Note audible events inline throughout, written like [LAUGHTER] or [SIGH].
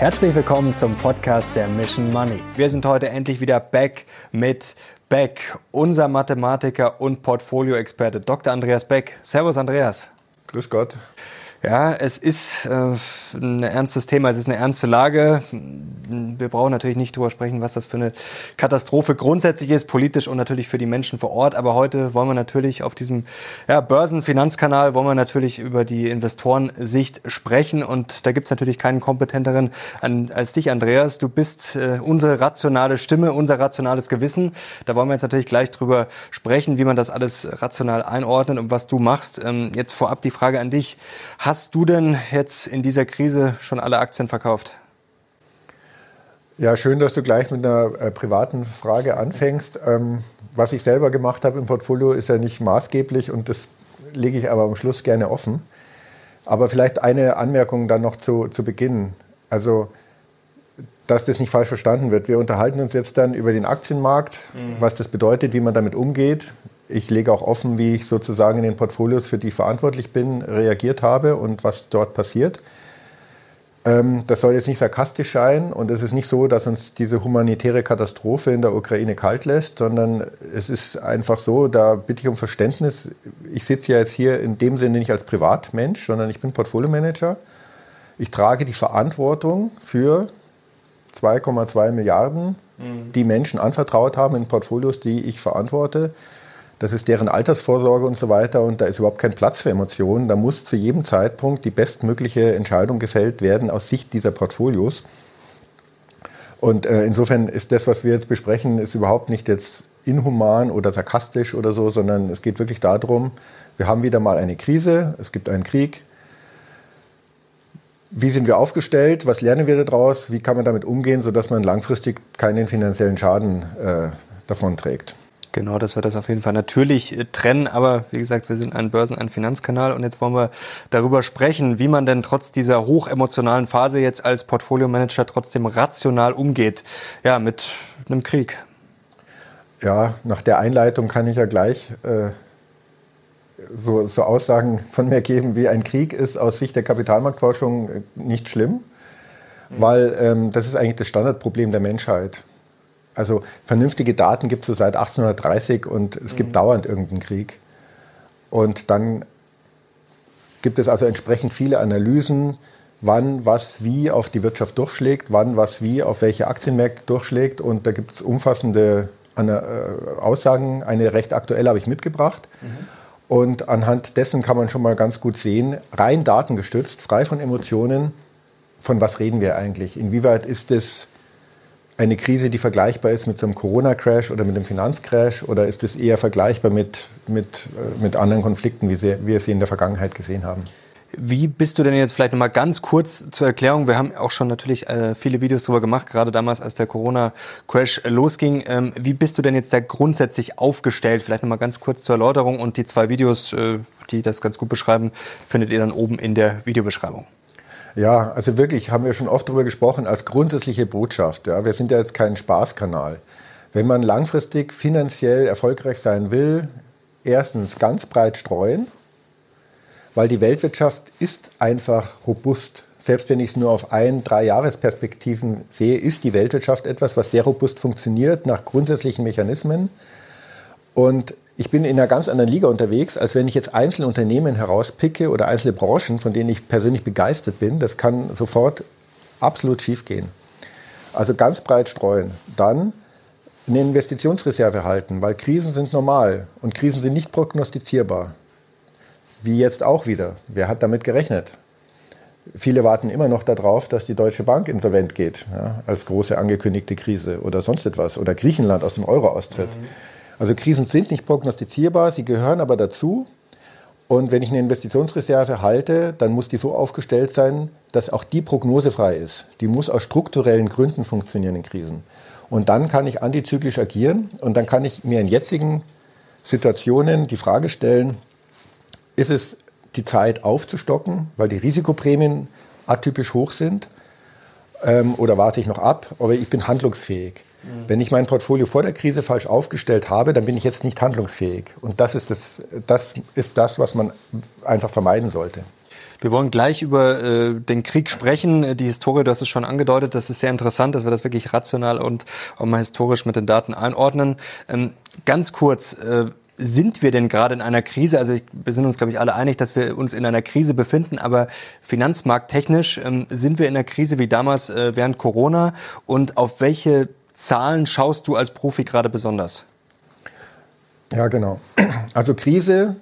Herzlich willkommen zum Podcast der Mission Money. Wir sind heute endlich wieder back mit Beck, unser Mathematiker und Portfolioexperte Dr. Andreas Beck. Servus Andreas. Grüß Gott. Ja, es ist äh, ein ernstes Thema, es ist eine ernste Lage. Wir brauchen natürlich nicht darüber sprechen, was das für eine Katastrophe grundsätzlich ist, politisch und natürlich für die Menschen vor Ort. Aber heute wollen wir natürlich auf diesem ja, Börsenfinanzkanal wollen wir natürlich über die Investorensicht sprechen. Und da gibt es natürlich keinen kompetenteren an, als dich, Andreas. Du bist äh, unsere rationale Stimme, unser rationales Gewissen. Da wollen wir jetzt natürlich gleich drüber sprechen, wie man das alles rational einordnet und was du machst. Ähm, jetzt vorab die Frage an dich. Hast du denn jetzt in dieser Krise schon alle Aktien verkauft? Ja, schön, dass du gleich mit einer äh, privaten Frage anfängst. Ähm, was ich selber gemacht habe im Portfolio, ist ja nicht maßgeblich und das lege ich aber am Schluss gerne offen. Aber vielleicht eine Anmerkung dann noch zu, zu Beginn. Also, dass das nicht falsch verstanden wird. Wir unterhalten uns jetzt dann über den Aktienmarkt, mhm. was das bedeutet, wie man damit umgeht, ich lege auch offen, wie ich sozusagen in den Portfolios, für die ich verantwortlich bin, reagiert habe und was dort passiert. Ähm, das soll jetzt nicht sarkastisch sein und es ist nicht so, dass uns diese humanitäre Katastrophe in der Ukraine kalt lässt, sondern es ist einfach so, da bitte ich um Verständnis. Ich sitze ja jetzt hier in dem Sinne nicht als Privatmensch, sondern ich bin Portfolio-Manager. Ich trage die Verantwortung für 2,2 Milliarden, mhm. die Menschen anvertraut haben in Portfolios, die ich verantworte. Das ist deren Altersvorsorge und so weiter. Und da ist überhaupt kein Platz für Emotionen. Da muss zu jedem Zeitpunkt die bestmögliche Entscheidung gefällt werden aus Sicht dieser Portfolios. Und äh, insofern ist das, was wir jetzt besprechen, ist überhaupt nicht jetzt inhuman oder sarkastisch oder so, sondern es geht wirklich darum, wir haben wieder mal eine Krise, es gibt einen Krieg. Wie sind wir aufgestellt? Was lernen wir daraus? Wie kann man damit umgehen, sodass man langfristig keinen finanziellen Schaden äh, davon trägt? Genau, dass wir das auf jeden Fall natürlich äh, trennen. Aber wie gesagt, wir sind ein Börsen-, ein Finanzkanal und jetzt wollen wir darüber sprechen, wie man denn trotz dieser hochemotionalen Phase jetzt als Portfolio-Manager trotzdem rational umgeht. Ja, mit einem Krieg. Ja, nach der Einleitung kann ich ja gleich äh, so, so Aussagen von mir geben, wie ein Krieg ist aus Sicht der Kapitalmarktforschung äh, nicht schlimm, mhm. weil ähm, das ist eigentlich das Standardproblem der Menschheit. Also vernünftige Daten gibt es so seit 1830 und es gibt mhm. dauernd irgendeinen Krieg. Und dann gibt es also entsprechend viele Analysen, wann was wie auf die Wirtschaft durchschlägt, wann was wie auf welche Aktienmärkte durchschlägt. Und da gibt es umfassende äh, Aussagen. Eine recht aktuelle habe ich mitgebracht. Mhm. Und anhand dessen kann man schon mal ganz gut sehen, rein datengestützt, frei von Emotionen, von was reden wir eigentlich? Inwieweit ist es eine Krise, die vergleichbar ist mit so einem Corona-Crash oder mit einem Finanzcrash? Oder ist es eher vergleichbar mit, mit, äh, mit anderen Konflikten, wie, sie, wir sie in der Vergangenheit gesehen haben? Wie bist du denn jetzt vielleicht nochmal ganz kurz zur Erklärung? Wir haben auch schon natürlich äh, viele Videos darüber gemacht, gerade damals, als der Corona-Crash losging. Ähm, wie bist du denn jetzt da grundsätzlich aufgestellt? Vielleicht nochmal ganz kurz zur Erläuterung und die zwei Videos, äh, die das ganz gut beschreiben, findet ihr dann oben in der Videobeschreibung. Ja, also wirklich haben wir schon oft darüber gesprochen, als grundsätzliche Botschaft. Ja, wir sind ja jetzt kein Spaßkanal. Wenn man langfristig finanziell erfolgreich sein will, erstens ganz breit streuen, weil die Weltwirtschaft ist einfach robust. Selbst wenn ich es nur auf ein, drei Jahresperspektiven sehe, ist die Weltwirtschaft etwas, was sehr robust funktioniert nach grundsätzlichen Mechanismen. Und ich bin in einer ganz anderen Liga unterwegs, als wenn ich jetzt einzelne Unternehmen herauspicke oder einzelne Branchen, von denen ich persönlich begeistert bin. Das kann sofort absolut schief gehen. Also ganz breit streuen. Dann eine Investitionsreserve halten, weil Krisen sind normal und Krisen sind nicht prognostizierbar. Wie jetzt auch wieder. Wer hat damit gerechnet? Viele warten immer noch darauf, dass die Deutsche Bank insolvent geht, ja, als große angekündigte Krise oder sonst etwas. Oder Griechenland aus dem Euro austritt. Mhm. Also Krisen sind nicht prognostizierbar, sie gehören aber dazu. Und wenn ich eine Investitionsreserve halte, dann muss die so aufgestellt sein, dass auch die prognosefrei ist. Die muss aus strukturellen Gründen funktionieren in Krisen. Und dann kann ich antizyklisch agieren und dann kann ich mir in jetzigen Situationen die Frage stellen, ist es die Zeit aufzustocken, weil die Risikoprämien atypisch hoch sind? Ähm, oder warte ich noch ab? Aber ich bin handlungsfähig. Mhm. Wenn ich mein Portfolio vor der Krise falsch aufgestellt habe, dann bin ich jetzt nicht handlungsfähig. Und das ist das, das, ist das was man einfach vermeiden sollte. Wir wollen gleich über äh, den Krieg sprechen. Die Historie, du hast es schon angedeutet, das ist sehr interessant, dass wir das wirklich rational und auch mal historisch mit den Daten einordnen. Ähm, ganz kurz, äh, sind wir denn gerade in einer Krise? Also wir sind uns, glaube ich, alle einig, dass wir uns in einer Krise befinden, aber finanzmarkttechnisch ähm, sind wir in einer Krise wie damals äh, während Corona. Und auf welche Zahlen schaust du als Profi gerade besonders? Ja, genau. Also Krise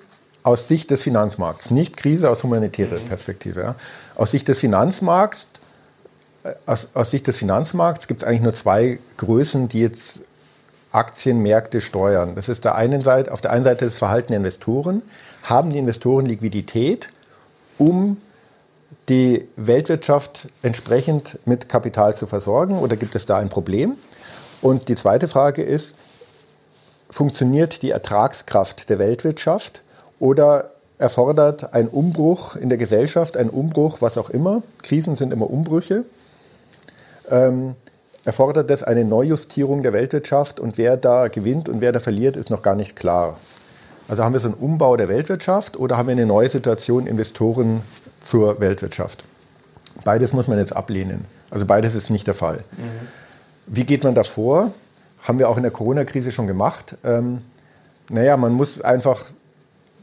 aus Sicht des Finanzmarkts, nicht Krise aus humanitärer mhm. Perspektive. Ja. Aus Sicht des Finanzmarkts, äh, aus, aus Sicht des Finanzmarkts gibt es eigentlich nur zwei Größen, die jetzt Aktienmärkte steuern. Das ist der einen Seite, auf der einen Seite das Verhalten der Investoren. Haben die Investoren Liquidität, um die Weltwirtschaft entsprechend mit Kapital zu versorgen oder gibt es da ein Problem? Und die zweite Frage ist, funktioniert die Ertragskraft der Weltwirtschaft oder erfordert ein Umbruch in der Gesellschaft, ein Umbruch, was auch immer, Krisen sind immer Umbrüche, ähm, erfordert das eine Neujustierung der Weltwirtschaft und wer da gewinnt und wer da verliert, ist noch gar nicht klar. Also haben wir so einen Umbau der Weltwirtschaft oder haben wir eine neue Situation Investoren zur Weltwirtschaft? Beides muss man jetzt ablehnen. Also beides ist nicht der Fall. Mhm. Wie geht man da vor? Haben wir auch in der Corona-Krise schon gemacht. Ähm, naja, man muss einfach,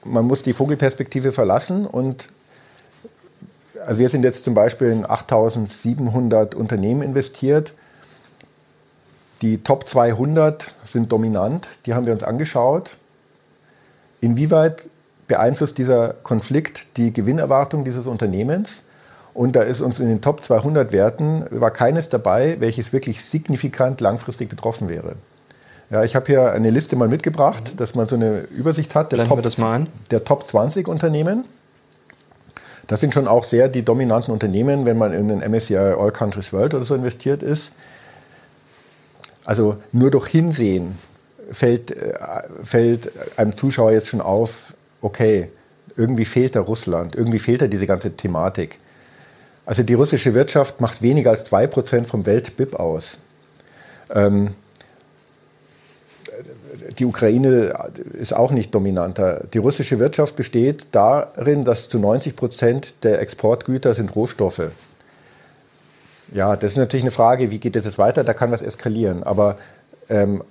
man muss die Vogelperspektive verlassen und also wir sind jetzt zum Beispiel in 8700 Unternehmen investiert. Die Top 200 sind dominant, die haben wir uns angeschaut. Inwieweit beeinflusst dieser Konflikt die Gewinnerwartung dieses Unternehmens? Und da ist uns in den Top 200 Werten, war keines dabei, welches wirklich signifikant langfristig betroffen wäre. Ja, ich habe hier eine Liste mal mitgebracht, dass man so eine Übersicht hat. Der, Top, das mal ein. der Top 20 Unternehmen. Das sind schon auch sehr die dominanten Unternehmen, wenn man in den MSCI All Countries World oder so investiert ist. Also nur durch Hinsehen fällt, äh, fällt einem Zuschauer jetzt schon auf, okay, irgendwie fehlt da Russland, irgendwie fehlt da diese ganze Thematik. Also die russische Wirtschaft macht weniger als 2% vom Welt-BIP aus. Ähm, die Ukraine ist auch nicht dominanter. Die russische Wirtschaft besteht darin, dass zu 90 Prozent der Exportgüter sind Rohstoffe. Ja, das ist natürlich eine Frage, wie geht das jetzt weiter? Da kann was eskalieren. Aber ähm,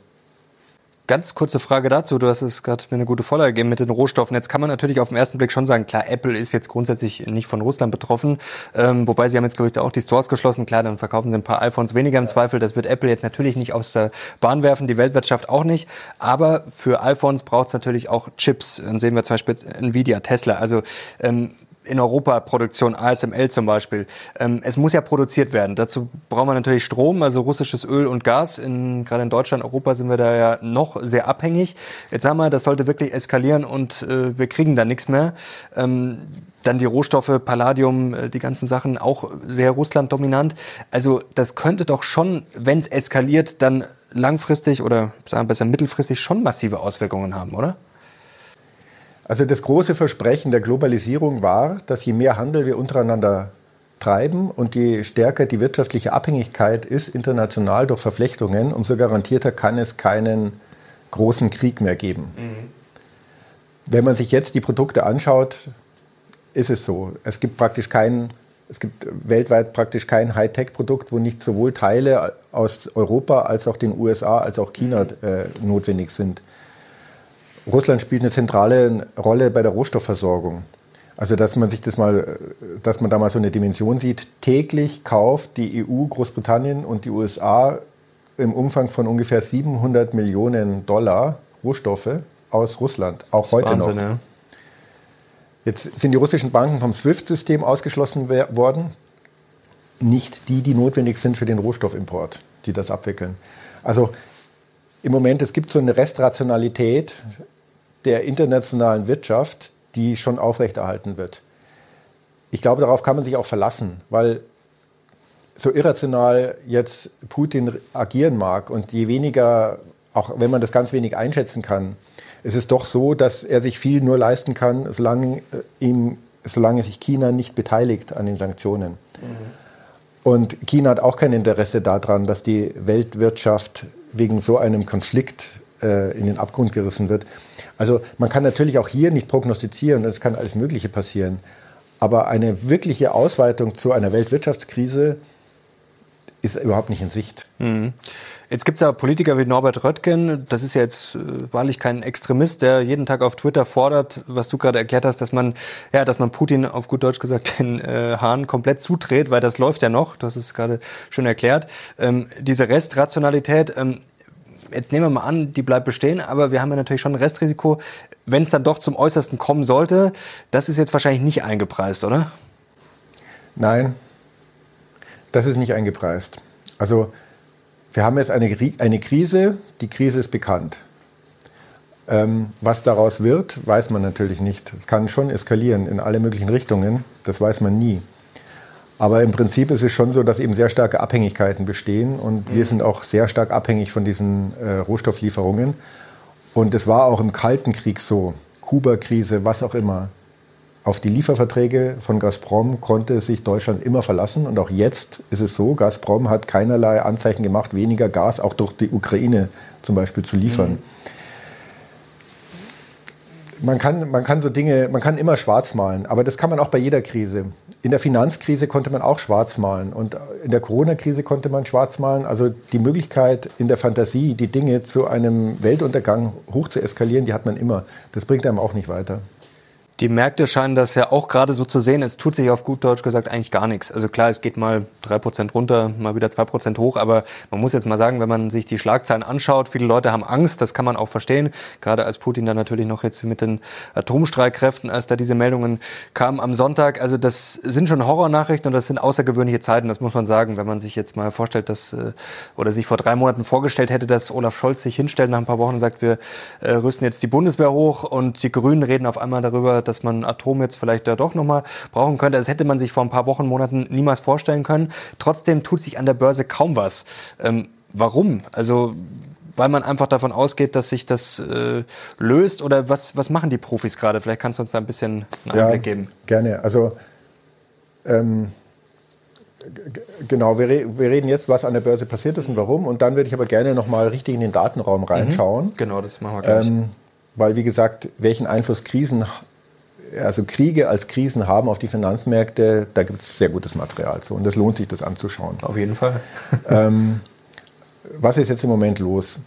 Ganz kurze Frage dazu. Du hast es gerade mir eine gute Vorlage gegeben mit den Rohstoffen. Jetzt kann man natürlich auf den ersten Blick schon sagen, klar, Apple ist jetzt grundsätzlich nicht von Russland betroffen. Ähm, wobei sie haben jetzt, glaube ich, auch die Stores geschlossen. Klar, dann verkaufen sie ein paar iPhones weniger im Zweifel. Das wird Apple jetzt natürlich nicht aus der Bahn werfen, die Weltwirtschaft auch nicht. Aber für iPhones braucht es natürlich auch Chips. Dann sehen wir zum Beispiel Nvidia, Tesla. Also ähm, in Europa Produktion, ASML zum Beispiel. Ähm, es muss ja produziert werden. Dazu braucht man natürlich Strom, also russisches Öl und Gas. In, gerade in Deutschland, Europa sind wir da ja noch sehr abhängig. Jetzt sagen wir, das sollte wirklich eskalieren und äh, wir kriegen da nichts mehr. Ähm, dann die Rohstoffe, Palladium, äh, die ganzen Sachen auch sehr Russland dominant. Also das könnte doch schon, wenn es eskaliert, dann langfristig oder sagen wir besser mittelfristig schon massive Auswirkungen haben, oder? Also das große Versprechen der Globalisierung war, dass je mehr Handel wir untereinander treiben und je stärker die wirtschaftliche Abhängigkeit ist international durch Verflechtungen, umso garantierter kann es keinen großen Krieg mehr geben. Mhm. Wenn man sich jetzt die Produkte anschaut, ist es so. Es gibt praktisch kein, es gibt weltweit praktisch kein Hightech-Produkt, wo nicht sowohl Teile aus Europa als auch den USA als auch China mhm. äh, notwendig sind. Russland spielt eine zentrale Rolle bei der Rohstoffversorgung. Also dass man sich das mal, dass man da mal so eine Dimension sieht. Täglich kauft die EU, Großbritannien und die USA im Umfang von ungefähr 700 Millionen Dollar Rohstoffe aus Russland, auch heute Wahnsinn, noch. Ja. Jetzt sind die russischen Banken vom SWIFT-System ausgeschlossen worden. Nicht die, die notwendig sind für den Rohstoffimport, die das abwickeln. Also im Moment, es gibt so eine Restrationalität der internationalen Wirtschaft, die schon aufrechterhalten wird. Ich glaube, darauf kann man sich auch verlassen, weil so irrational jetzt Putin agieren mag und je weniger, auch wenn man das ganz wenig einschätzen kann, es ist doch so, dass er sich viel nur leisten kann, solange, ihm, solange sich China nicht beteiligt an den Sanktionen. Mhm. Und China hat auch kein Interesse daran, dass die Weltwirtschaft wegen so einem Konflikt äh, in den Abgrund gerissen wird. Also man kann natürlich auch hier nicht prognostizieren und es kann alles Mögliche passieren. Aber eine wirkliche Ausweitung zu einer Weltwirtschaftskrise ist überhaupt nicht in Sicht. Mhm. Jetzt gibt es ja Politiker wie Norbert Röttgen, das ist ja jetzt äh, wahrlich kein Extremist, der jeden Tag auf Twitter fordert, was du gerade erklärt hast, dass man, ja, dass man Putin auf gut Deutsch gesagt den äh, Hahn komplett zudreht, weil das läuft ja noch, das ist gerade schön erklärt. Ähm, diese Restrationalität, ähm, jetzt nehmen wir mal an, die bleibt bestehen, aber wir haben ja natürlich schon ein Restrisiko, wenn es dann doch zum Äußersten kommen sollte. Das ist jetzt wahrscheinlich nicht eingepreist, oder? Nein, das ist nicht eingepreist. Also wir haben jetzt eine, eine Krise, die Krise ist bekannt. Ähm, was daraus wird, weiß man natürlich nicht. Es kann schon eskalieren in alle möglichen Richtungen, das weiß man nie. Aber im Prinzip ist es schon so, dass eben sehr starke Abhängigkeiten bestehen und mhm. wir sind auch sehr stark abhängig von diesen äh, Rohstofflieferungen. Und es war auch im Kalten Krieg so, Kuba-Krise, was auch immer. Auf die Lieferverträge von Gazprom konnte sich Deutschland immer verlassen. Und auch jetzt ist es so, Gazprom hat keinerlei Anzeichen gemacht, weniger Gas auch durch die Ukraine zum Beispiel zu liefern. Mhm. Man kann, man kann so Dinge, man kann immer schwarz malen, aber das kann man auch bei jeder Krise. In der Finanzkrise konnte man auch schwarz malen und in der Corona-Krise konnte man schwarz malen. Also die Möglichkeit in der Fantasie, die Dinge zu einem Weltuntergang hoch zu eskalieren, die hat man immer. Das bringt einem auch nicht weiter. Die Märkte scheinen das ja auch gerade so zu sehen. Es tut sich auf gut Deutsch gesagt eigentlich gar nichts. Also klar, es geht mal drei Prozent runter, mal wieder zwei Prozent hoch. Aber man muss jetzt mal sagen, wenn man sich die Schlagzeilen anschaut, viele Leute haben Angst. Das kann man auch verstehen. Gerade als Putin dann natürlich noch jetzt mit den Atomstreitkräften, als da diese Meldungen kamen am Sonntag. Also das sind schon Horrornachrichten und das sind außergewöhnliche Zeiten. Das muss man sagen. Wenn man sich jetzt mal vorstellt, dass, äh, oder sich vor drei Monaten vorgestellt hätte, dass Olaf Scholz sich hinstellt nach ein paar Wochen und sagt, wir äh, rüsten jetzt die Bundeswehr hoch und die Grünen reden auf einmal darüber, dass man Atom jetzt vielleicht da doch nochmal brauchen könnte. Das hätte man sich vor ein paar Wochen, Monaten niemals vorstellen können. Trotzdem tut sich an der Börse kaum was. Ähm, warum? Also weil man einfach davon ausgeht, dass sich das äh, löst? Oder was, was machen die Profis gerade? Vielleicht kannst du uns da ein bisschen einen Einblick ja, geben. Gerne. Also ähm, genau, wir, re wir, reden jetzt, was an der Börse passiert ist und warum. Und dann würde ich aber gerne nochmal richtig in den Datenraum mhm. reinschauen. Mhm. Genau, das machen wir gleich. Ähm, weil, wie gesagt, welchen Einfluss Krisen, also Kriege als Krisen haben auf die Finanzmärkte, da gibt es sehr gutes Material zu. Und es lohnt sich, das anzuschauen. Auf jeden Fall. [LAUGHS] ähm, was ist jetzt im Moment los?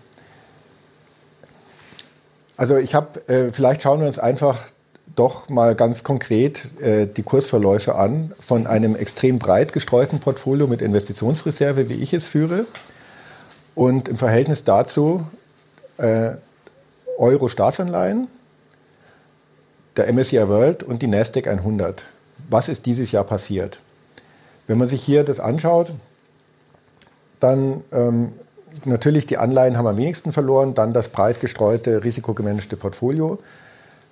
Also ich habe, äh, vielleicht schauen wir uns einfach doch mal ganz konkret äh, die Kursverläufe an von einem extrem breit gestreuten Portfolio mit Investitionsreserve, wie ich es führe. Und im Verhältnis dazu äh, Euro-Staatsanleihen, der MSCI World und die Nasdaq 100. Was ist dieses Jahr passiert? Wenn man sich hier das anschaut, dann ähm, natürlich die Anleihen haben am wenigsten verloren, dann das breit gestreute, risikogemanagte Portfolio.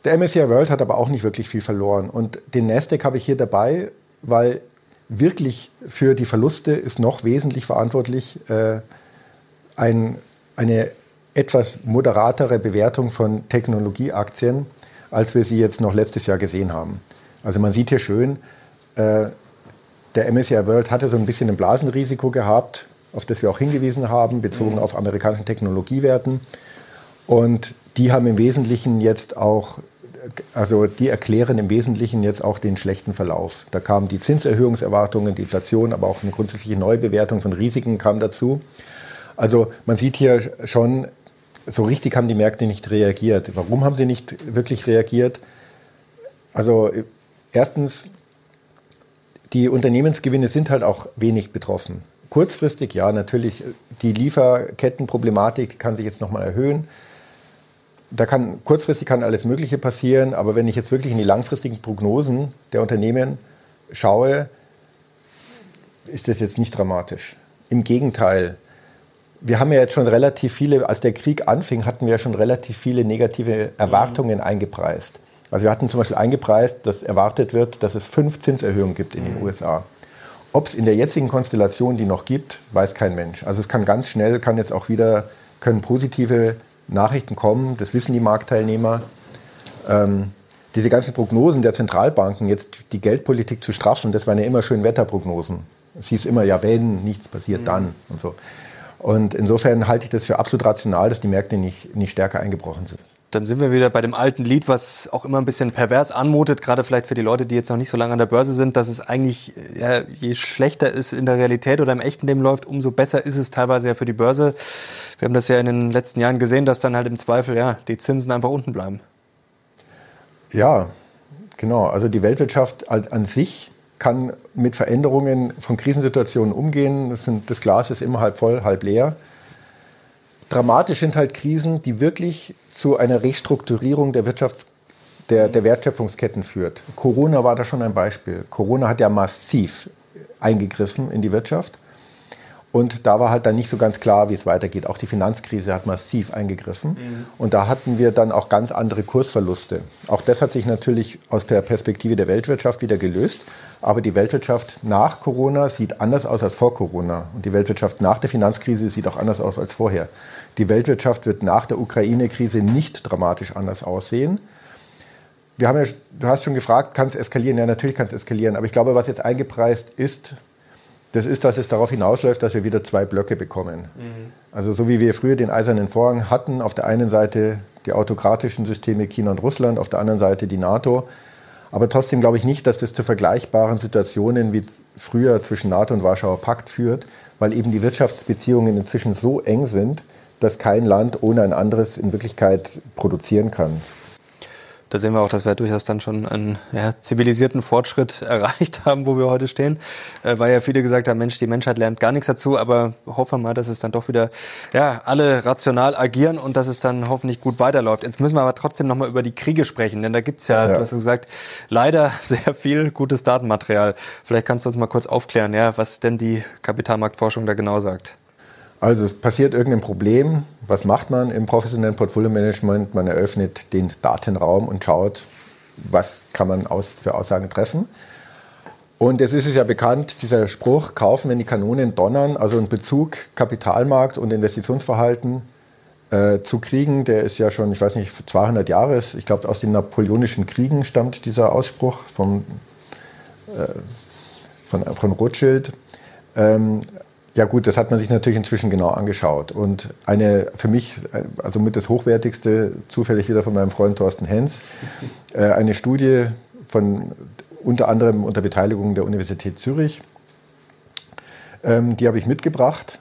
Der MSCI World hat aber auch nicht wirklich viel verloren. Und den Nasdaq habe ich hier dabei, weil wirklich für die Verluste ist noch wesentlich verantwortlich äh, ein, eine etwas moderatere Bewertung von Technologieaktien, als wir sie jetzt noch letztes Jahr gesehen haben. Also man sieht hier schön, äh, der MSCI World hatte so ein bisschen ein Blasenrisiko gehabt, auf das wir auch hingewiesen haben, bezogen mhm. auf amerikanischen Technologiewerten. Und die haben im Wesentlichen jetzt auch, also die erklären im Wesentlichen jetzt auch den schlechten Verlauf. Da kamen die Zinserhöhungserwartungen, die Inflation, aber auch eine grundsätzliche Neubewertung von Risiken kam dazu. Also man sieht hier schon, so richtig haben die Märkte nicht reagiert. Warum haben sie nicht wirklich reagiert? Also erstens, die Unternehmensgewinne sind halt auch wenig betroffen. Kurzfristig, ja, natürlich, die Lieferkettenproblematik kann sich jetzt nochmal erhöhen. Da kann, kurzfristig kann alles Mögliche passieren, aber wenn ich jetzt wirklich in die langfristigen Prognosen der Unternehmen schaue, ist das jetzt nicht dramatisch. Im Gegenteil, wir haben ja jetzt schon relativ viele, als der Krieg anfing, hatten wir ja schon relativ viele negative Erwartungen mhm. eingepreist. Also wir hatten zum Beispiel eingepreist, dass erwartet wird, dass es fünf Zinserhöhungen gibt in den mhm. USA. Ob es in der jetzigen Konstellation die noch gibt, weiß kein Mensch. Also es kann ganz schnell, kann jetzt auch wieder, können positive Nachrichten kommen, das wissen die Marktteilnehmer. Ähm, diese ganzen Prognosen der Zentralbanken, jetzt die Geldpolitik zu straffen, das waren ja immer schön Wetterprognosen. Es hieß immer, ja, wenn nichts passiert, mhm. dann und so. Und insofern halte ich das für absolut rational, dass die Märkte nicht, nicht stärker eingebrochen sind. dann sind wir wieder bei dem alten Lied, was auch immer ein bisschen pervers anmutet, gerade vielleicht für die Leute, die jetzt noch nicht so lange an der Börse sind, dass es eigentlich, ja, je schlechter es in der Realität oder im echten Leben läuft, umso besser ist es teilweise ja für die Börse. Wir haben das ja in den letzten Jahren gesehen, dass dann halt im Zweifel, ja, die Zinsen einfach unten bleiben. Ja, genau. Also die Weltwirtschaft an sich kann mit Veränderungen von Krisensituationen umgehen. Das, sind, das Glas ist immer halb voll, halb leer. Dramatisch sind halt Krisen, die wirklich zu einer Restrukturierung der Wirtschafts der, der Wertschöpfungsketten führt. Corona war da schon ein Beispiel. Corona hat ja massiv eingegriffen in die Wirtschaft. Und da war halt dann nicht so ganz klar, wie es weitergeht. Auch die Finanzkrise hat massiv eingegriffen. Mhm. Und da hatten wir dann auch ganz andere Kursverluste. Auch das hat sich natürlich aus der Perspektive der Weltwirtschaft wieder gelöst. Aber die Weltwirtschaft nach Corona sieht anders aus als vor Corona. Und die Weltwirtschaft nach der Finanzkrise sieht auch anders aus als vorher. Die Weltwirtschaft wird nach der Ukraine-Krise nicht dramatisch anders aussehen. Wir haben ja, du hast schon gefragt, kann es eskalieren? Ja, natürlich kann es eskalieren. Aber ich glaube, was jetzt eingepreist ist, das ist, dass es darauf hinausläuft, dass wir wieder zwei Blöcke bekommen. Mhm. Also so wie wir früher den eisernen Vorhang hatten, auf der einen Seite die autokratischen Systeme China und Russland, auf der anderen Seite die NATO. Aber trotzdem glaube ich nicht, dass das zu vergleichbaren Situationen wie früher zwischen NATO und Warschauer Pakt führt, weil eben die Wirtschaftsbeziehungen inzwischen so eng sind, dass kein Land ohne ein anderes in Wirklichkeit produzieren kann da sehen wir auch, dass wir durchaus dann schon einen ja, zivilisierten Fortschritt [LAUGHS] erreicht haben, wo wir heute stehen. Äh, weil ja viele gesagt haben, Mensch, die Menschheit lernt gar nichts dazu, aber hoffen wir mal, dass es dann doch wieder ja, alle rational agieren und dass es dann hoffentlich gut weiterläuft. Jetzt müssen wir aber trotzdem nochmal über die Kriege sprechen, denn da gibt's ja, ja, du hast gesagt, leider [LAUGHS] sehr viel gutes Datenmaterial. Vielleicht kannst du uns mal kurz aufklären, ja, was denn die Kapitalmarktforschung da genau sagt. Also es passiert irgendein Problem. Was macht man im professionellen Portfolio-Management? Man eröffnet den Datenraum und schaut, was kann man aus, für Aussagen treffen. Und es ist es ja bekannt, dieser Spruch, kaufen, wenn die Kanonen donnern, also ein Bezug Kapitalmarkt und Investitionsverhalten äh, zu kriegen, der ist ja schon, ich weiß nicht, 200 Jahre, ich glaube aus den napoleonischen Kriegen stammt dieser Ausspruch vom, äh, von, von Rothschild. Ähm, ja gut, das hat man sich natürlich inzwischen genau angeschaut. Und eine für mich, also mit das Hochwertigste, zufällig wieder von meinem Freund Thorsten Hens, äh, eine Studie von unter anderem unter Beteiligung der Universität Zürich. Ähm, die habe ich mitgebracht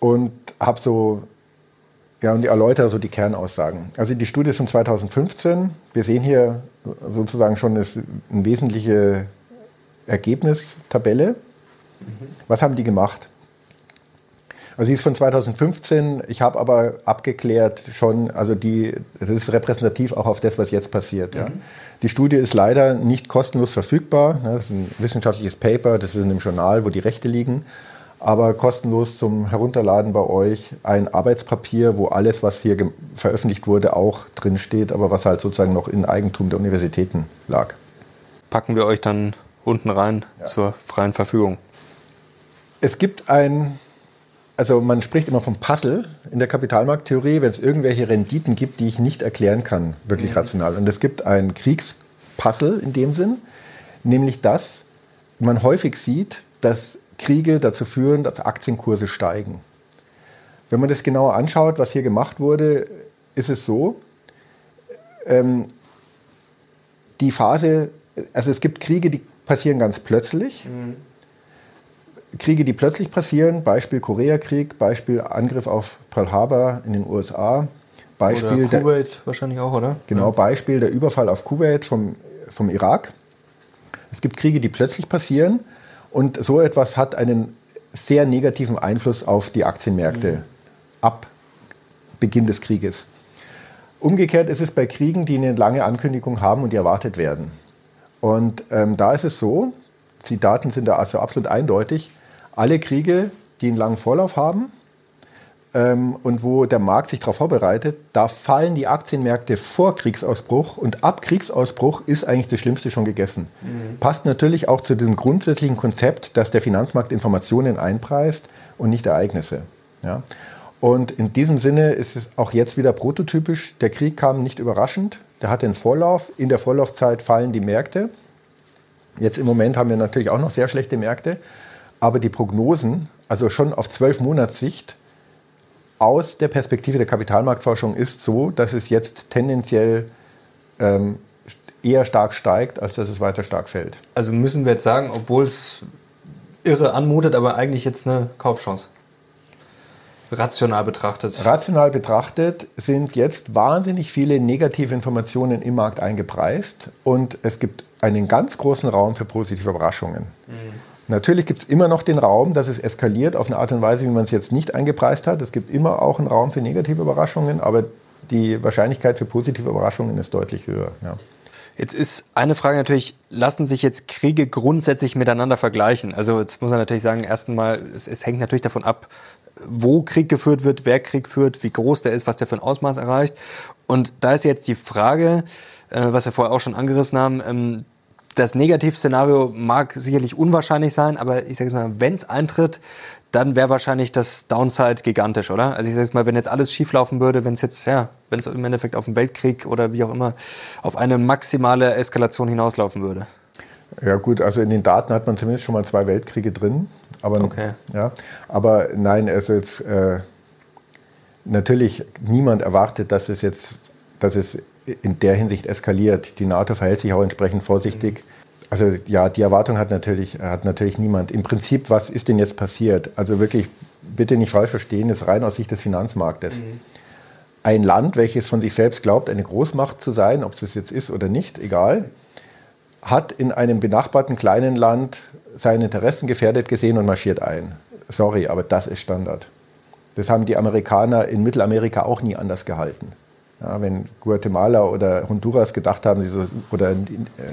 und habe so, ja, und die erläutere so die Kernaussagen. Also die Studie ist von 2015. Wir sehen hier sozusagen schon eine wesentliche Ergebnistabelle. Mhm. Was haben die gemacht? Also sie ist von 2015. Ich habe aber abgeklärt schon, also die, das ist repräsentativ auch auf das, was jetzt passiert. Mhm. Ja. Die Studie ist leider nicht kostenlos verfügbar. Das ist ein wissenschaftliches Paper, das ist in einem Journal, wo die Rechte liegen. Aber kostenlos zum Herunterladen bei euch ein Arbeitspapier, wo alles, was hier veröffentlicht wurde, auch drinsteht, aber was halt sozusagen noch in Eigentum der Universitäten lag. Packen wir euch dann unten rein ja. zur freien Verfügung. Es gibt ein also man spricht immer vom Puzzle in der Kapitalmarkttheorie, wenn es irgendwelche Renditen gibt, die ich nicht erklären kann, wirklich mhm. rational. Und es gibt ein Kriegspuzzle in dem Sinn, nämlich dass man häufig sieht, dass Kriege dazu führen, dass Aktienkurse steigen. Wenn man das genauer anschaut, was hier gemacht wurde, ist es so, ähm, die Phase, also es gibt Kriege, die passieren ganz plötzlich. Mhm Kriege, die plötzlich passieren, Beispiel Koreakrieg, Beispiel Angriff auf Pearl Harbor in den USA, Beispiel oder Kuwait der, wahrscheinlich auch, oder? Genau, Beispiel der Überfall auf Kuwait vom, vom Irak. Es gibt Kriege, die plötzlich passieren und so etwas hat einen sehr negativen Einfluss auf die Aktienmärkte mhm. ab Beginn des Krieges. Umgekehrt ist es bei Kriegen, die eine lange Ankündigung haben und die erwartet werden. Und ähm, da ist es so, die Daten sind da also absolut eindeutig, alle Kriege, die einen langen Vorlauf haben ähm, und wo der Markt sich darauf vorbereitet, da fallen die Aktienmärkte vor Kriegsausbruch und ab Kriegsausbruch ist eigentlich das Schlimmste schon gegessen. Mhm. Passt natürlich auch zu dem grundsätzlichen Konzept, dass der Finanzmarkt Informationen einpreist und nicht Ereignisse. Ja? Und in diesem Sinne ist es auch jetzt wieder prototypisch. Der Krieg kam nicht überraschend, der hatte einen Vorlauf. In der Vorlaufzeit fallen die Märkte. Jetzt im Moment haben wir natürlich auch noch sehr schlechte Märkte. Aber die Prognosen, also schon auf zwölf Monatssicht, aus der Perspektive der Kapitalmarktforschung ist so, dass es jetzt tendenziell ähm, eher stark steigt, als dass es weiter stark fällt. Also müssen wir jetzt sagen, obwohl es irre anmutet, aber eigentlich jetzt eine Kaufchance. Rational betrachtet. Rational betrachtet sind jetzt wahnsinnig viele negative Informationen im Markt eingepreist und es gibt einen ganz großen Raum für positive Überraschungen. Mhm. Natürlich gibt es immer noch den Raum, dass es eskaliert auf eine Art und Weise, wie man es jetzt nicht eingepreist hat. Es gibt immer auch einen Raum für negative Überraschungen, aber die Wahrscheinlichkeit für positive Überraschungen ist deutlich höher. Ja. Jetzt ist eine Frage natürlich, lassen sich jetzt Kriege grundsätzlich miteinander vergleichen? Also jetzt muss man natürlich sagen, erst einmal, es, es hängt natürlich davon ab, wo Krieg geführt wird, wer Krieg führt, wie groß der ist, was der für ein Ausmaß erreicht. Und da ist jetzt die Frage, äh, was wir vorher auch schon angerissen haben, ähm, das Negativszenario mag sicherlich unwahrscheinlich sein, aber ich sage es mal, wenn es eintritt, dann wäre wahrscheinlich das Downside gigantisch, oder? Also ich sage mal, wenn jetzt alles schieflaufen würde, wenn es jetzt, ja, wenn es im Endeffekt auf einen Weltkrieg oder wie auch immer auf eine maximale Eskalation hinauslaufen würde. Ja gut, also in den Daten hat man zumindest schon mal zwei Weltkriege drin. Aber, okay. ja, aber nein, also jetzt äh, natürlich niemand erwartet, dass es jetzt, dass es in der Hinsicht eskaliert. Die NATO verhält sich auch entsprechend vorsichtig. Also ja, die Erwartung hat natürlich, hat natürlich niemand. Im Prinzip, was ist denn jetzt passiert? Also wirklich, bitte nicht falsch verstehen, ist rein aus Sicht des Finanzmarktes. Mhm. Ein Land, welches von sich selbst glaubt, eine Großmacht zu sein, ob es das jetzt ist oder nicht, egal, hat in einem benachbarten kleinen Land seine Interessen gefährdet gesehen und marschiert ein. Sorry, aber das ist Standard. Das haben die Amerikaner in Mittelamerika auch nie anders gehalten. Ja, wenn Guatemala oder Honduras gedacht haben, so, oder äh,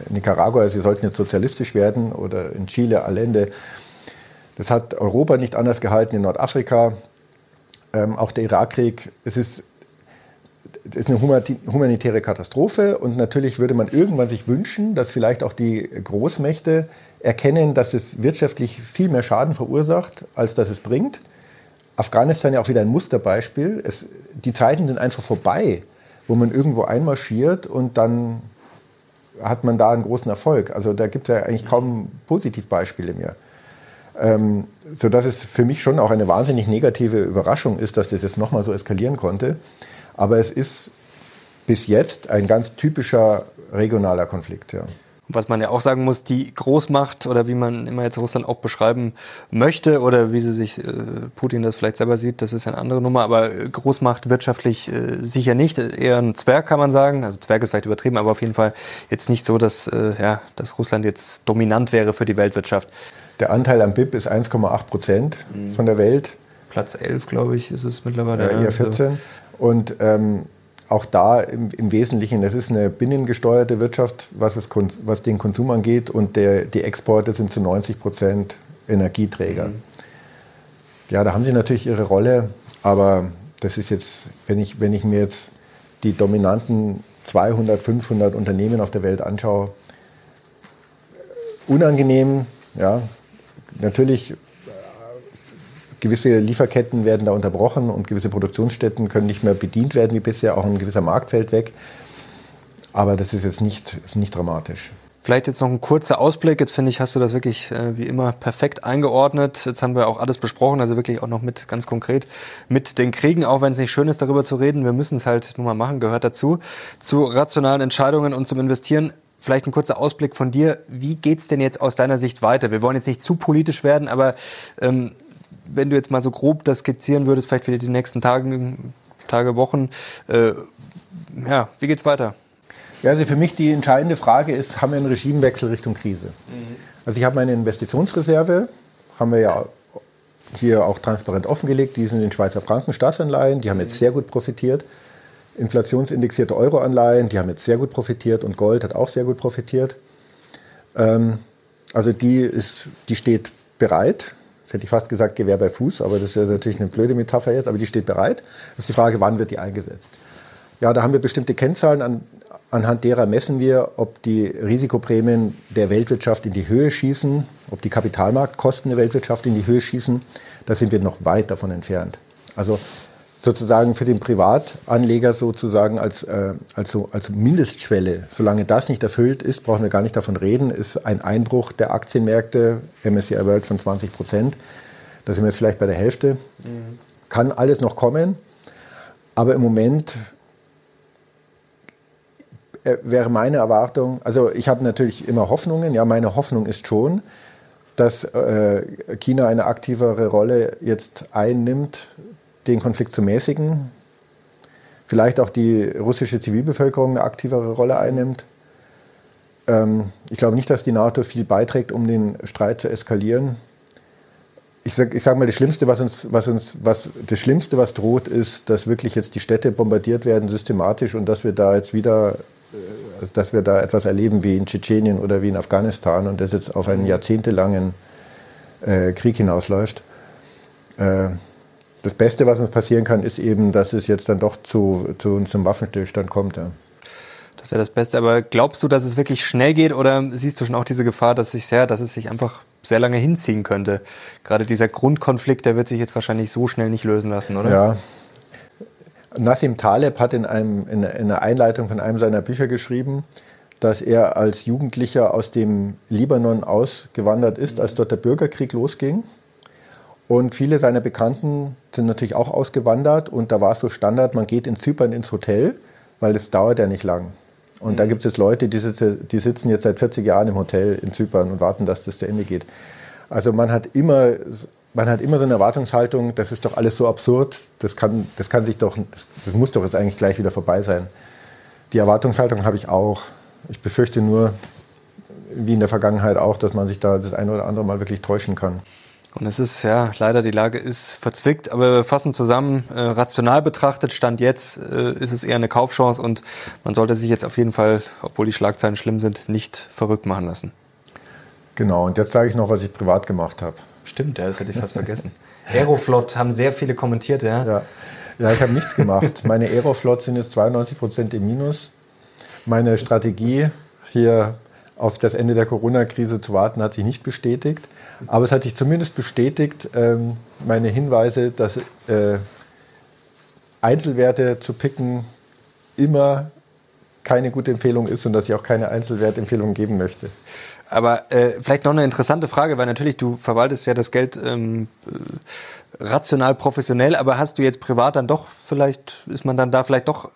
Nicaragua, sie sollten jetzt sozialistisch werden, oder in Chile, Allende, das hat Europa nicht anders gehalten, in Nordafrika, ähm, auch der Irakkrieg. Es ist, ist eine humanitäre Katastrophe und natürlich würde man irgendwann sich wünschen, dass vielleicht auch die Großmächte erkennen, dass es wirtschaftlich viel mehr Schaden verursacht, als dass es bringt. Afghanistan ja auch wieder ein Musterbeispiel. Es, die Zeiten sind einfach vorbei, wo man irgendwo einmarschiert und dann hat man da einen großen Erfolg. Also da gibt es ja eigentlich kaum Positivbeispiele mehr. Ähm, sodass es für mich schon auch eine wahnsinnig negative Überraschung ist, dass das jetzt nochmal so eskalieren konnte. Aber es ist bis jetzt ein ganz typischer regionaler Konflikt. Ja was man ja auch sagen muss, die Großmacht oder wie man immer jetzt Russland auch beschreiben möchte oder wie sie sich äh, Putin das vielleicht selber sieht, das ist eine andere Nummer, aber Großmacht wirtschaftlich äh, sicher nicht, eher ein Zwerg kann man sagen, also Zwerg ist vielleicht übertrieben, aber auf jeden Fall jetzt nicht so, dass, äh, ja, dass Russland jetzt dominant wäre für die Weltwirtschaft. Der Anteil am BIP ist 1,8 Prozent mhm. von der Welt. Platz 11, glaube ich, ist es mittlerweile. Ja, eher 14. Und ähm, auch da im, im, Wesentlichen, das ist eine binnengesteuerte Wirtschaft, was, es, was den Konsum angeht und der, die Exporte sind zu 90 Prozent Energieträger. Mhm. Ja, da haben sie natürlich ihre Rolle, aber das ist jetzt, wenn ich, wenn ich mir jetzt die dominanten 200, 500 Unternehmen auf der Welt anschaue, unangenehm, ja, natürlich gewisse Lieferketten werden da unterbrochen und gewisse Produktionsstätten können nicht mehr bedient werden wie bisher, auch ein gewisser Markt fällt weg. Aber das ist jetzt nicht, ist nicht dramatisch. Vielleicht jetzt noch ein kurzer Ausblick. Jetzt finde ich, hast du das wirklich äh, wie immer perfekt eingeordnet. Jetzt haben wir auch alles besprochen, also wirklich auch noch mit ganz konkret mit den Kriegen, auch wenn es nicht schön ist, darüber zu reden. Wir müssen es halt nun mal machen, gehört dazu. Zu rationalen Entscheidungen und zum Investieren. Vielleicht ein kurzer Ausblick von dir. Wie geht's denn jetzt aus deiner Sicht weiter? Wir wollen jetzt nicht zu politisch werden, aber ähm, wenn du jetzt mal so grob das skizzieren würdest, vielleicht für die nächsten Tage, Tage Wochen, äh, ja, wie geht's weiter? Ja, also für mich die entscheidende Frage ist, haben wir einen Regimewechsel Richtung Krise? Mhm. Also ich habe meine Investitionsreserve, haben wir ja hier auch transparent offengelegt, die sind in Schweizer Franken Staatsanleihen, die haben jetzt mhm. sehr gut profitiert. Inflationsindexierte Euroanleihen, die haben jetzt sehr gut profitiert und Gold hat auch sehr gut profitiert. Ähm, also die, ist, die steht bereit Jetzt hätte ich fast gesagt Gewehr bei Fuß, aber das ist natürlich eine blöde Metapher jetzt, aber die steht bereit. Das ist die Frage, wann wird die eingesetzt? Ja, da haben wir bestimmte Kennzahlen, an, anhand derer messen wir, ob die Risikoprämien der Weltwirtschaft in die Höhe schießen, ob die Kapitalmarktkosten der Weltwirtschaft in die Höhe schießen. Da sind wir noch weit davon entfernt. Also sozusagen für den Privatanleger sozusagen als, äh, als, so, als Mindestschwelle. Solange das nicht erfüllt ist, brauchen wir gar nicht davon reden, ist ein Einbruch der Aktienmärkte, MSCI World von 20 Prozent. Da sind wir jetzt vielleicht bei der Hälfte. Mhm. kann alles noch kommen, aber im Moment äh, wäre meine Erwartung, also ich habe natürlich immer Hoffnungen, ja, meine Hoffnung ist schon, dass äh, China eine aktivere Rolle jetzt einnimmt, den Konflikt zu mäßigen, vielleicht auch die russische Zivilbevölkerung eine aktivere Rolle einnimmt. Ähm, ich glaube nicht, dass die NATO viel beiträgt, um den Streit zu eskalieren. Ich sage sag mal, das Schlimmste, was uns, was uns, was, das Schlimmste, was droht, ist, dass wirklich jetzt die Städte bombardiert werden systematisch und dass wir da jetzt wieder äh, dass wir da etwas erleben wie in Tschetschenien oder wie in Afghanistan und das jetzt auf einen jahrzehntelangen äh, Krieg hinausläuft. Das Beste, was uns passieren kann, ist eben, dass es jetzt dann doch zu, zu zum Waffenstillstand kommt. Ja. Das wäre das Beste. Aber glaubst du, dass es wirklich schnell geht oder siehst du schon auch diese Gefahr, dass, sich sehr, dass es sich einfach sehr lange hinziehen könnte? Gerade dieser Grundkonflikt, der wird sich jetzt wahrscheinlich so schnell nicht lösen lassen, oder? Ja, Nassim Taleb hat in, einem, in einer Einleitung von einem seiner Bücher geschrieben, dass er als Jugendlicher aus dem Libanon ausgewandert ist, als dort der Bürgerkrieg losging. Und viele seiner Bekannten sind natürlich auch ausgewandert und da war es so Standard, man geht in Zypern ins Hotel, weil das dauert ja nicht lang. Und mhm. da gibt es jetzt Leute, die, sitze, die sitzen jetzt seit 40 Jahren im Hotel in Zypern und warten, dass das zu Ende geht. Also man hat immer man hat immer so eine Erwartungshaltung, das ist doch alles so absurd, das kann, das kann sich doch, das muss doch jetzt eigentlich gleich wieder vorbei sein. Die Erwartungshaltung habe ich auch. Ich befürchte nur, wie in der Vergangenheit auch, dass man sich da das eine oder andere Mal wirklich täuschen kann. Und es ist ja leider die Lage ist verzwickt, aber wir fassen zusammen, äh, rational betrachtet, Stand jetzt äh, ist es eher eine Kaufchance und man sollte sich jetzt auf jeden Fall, obwohl die Schlagzeilen schlimm sind, nicht verrückt machen lassen. Genau, und jetzt sage ich noch, was ich privat gemacht habe. Stimmt, ja, das hätte ich fast [LAUGHS] vergessen. Aeroflot haben sehr viele kommentiert, ja. Ja, ja ich habe nichts gemacht. Meine Aeroflot sind jetzt 92 Prozent im Minus. Meine Strategie, hier auf das Ende der Corona-Krise zu warten, hat sich nicht bestätigt. Aber es hat sich zumindest bestätigt, ähm, meine Hinweise, dass äh, Einzelwerte zu picken immer keine gute Empfehlung ist und dass ich auch keine Einzelwertempfehlung geben möchte. Aber äh, vielleicht noch eine interessante Frage, weil natürlich du verwaltest ja das Geld ähm, äh, rational, professionell, aber hast du jetzt privat dann doch vielleicht, ist man dann da vielleicht doch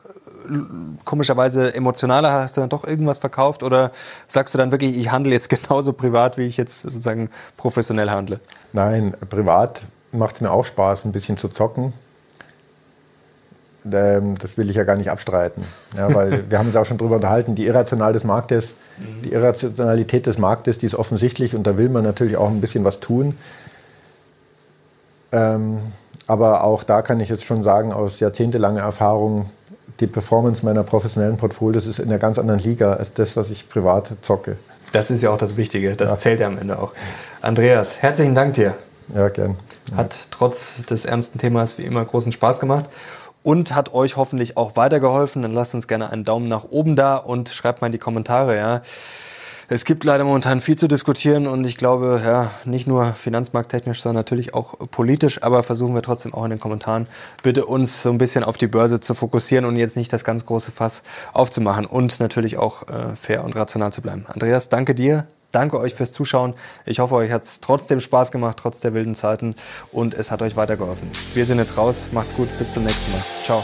komischerweise emotionaler, hast du dann doch irgendwas verkauft oder sagst du dann wirklich, ich handle jetzt [LAUGHS] genauso privat, wie ich jetzt sozusagen professionell handle? Nein, privat macht es mir auch Spaß, ein bisschen zu zocken. Ähm, das will ich ja gar nicht abstreiten. Ja, weil [LAUGHS] wir haben uns auch schon darüber unterhalten, die Irrational des Marktes, die Irrationalität des Marktes, die ist offensichtlich und da will man natürlich auch ein bisschen was tun. Ähm, aber auch da kann ich jetzt schon sagen, aus jahrzehntelanger Erfahrung, die Performance meiner professionellen Portfolios ist in einer ganz anderen Liga als das, was ich privat zocke. Das ist ja auch das Wichtige, das ja. zählt ja am Ende auch. Andreas, herzlichen Dank dir. Ja, gern. Hat trotz des ernsten Themas wie immer großen Spaß gemacht und hat euch hoffentlich auch weitergeholfen. Dann lasst uns gerne einen Daumen nach oben da und schreibt mal in die Kommentare, ja. Es gibt leider momentan viel zu diskutieren und ich glaube, ja, nicht nur finanzmarkttechnisch, sondern natürlich auch politisch, aber versuchen wir trotzdem auch in den Kommentaren bitte uns so ein bisschen auf die Börse zu fokussieren und jetzt nicht das ganz große Fass aufzumachen und natürlich auch äh, fair und rational zu bleiben. Andreas, danke dir. Danke euch fürs Zuschauen. Ich hoffe, euch hat es trotzdem Spaß gemacht, trotz der wilden Zeiten. Und es hat euch weitergeholfen. Wir sind jetzt raus. Macht's gut. Bis zum nächsten Mal. Ciao.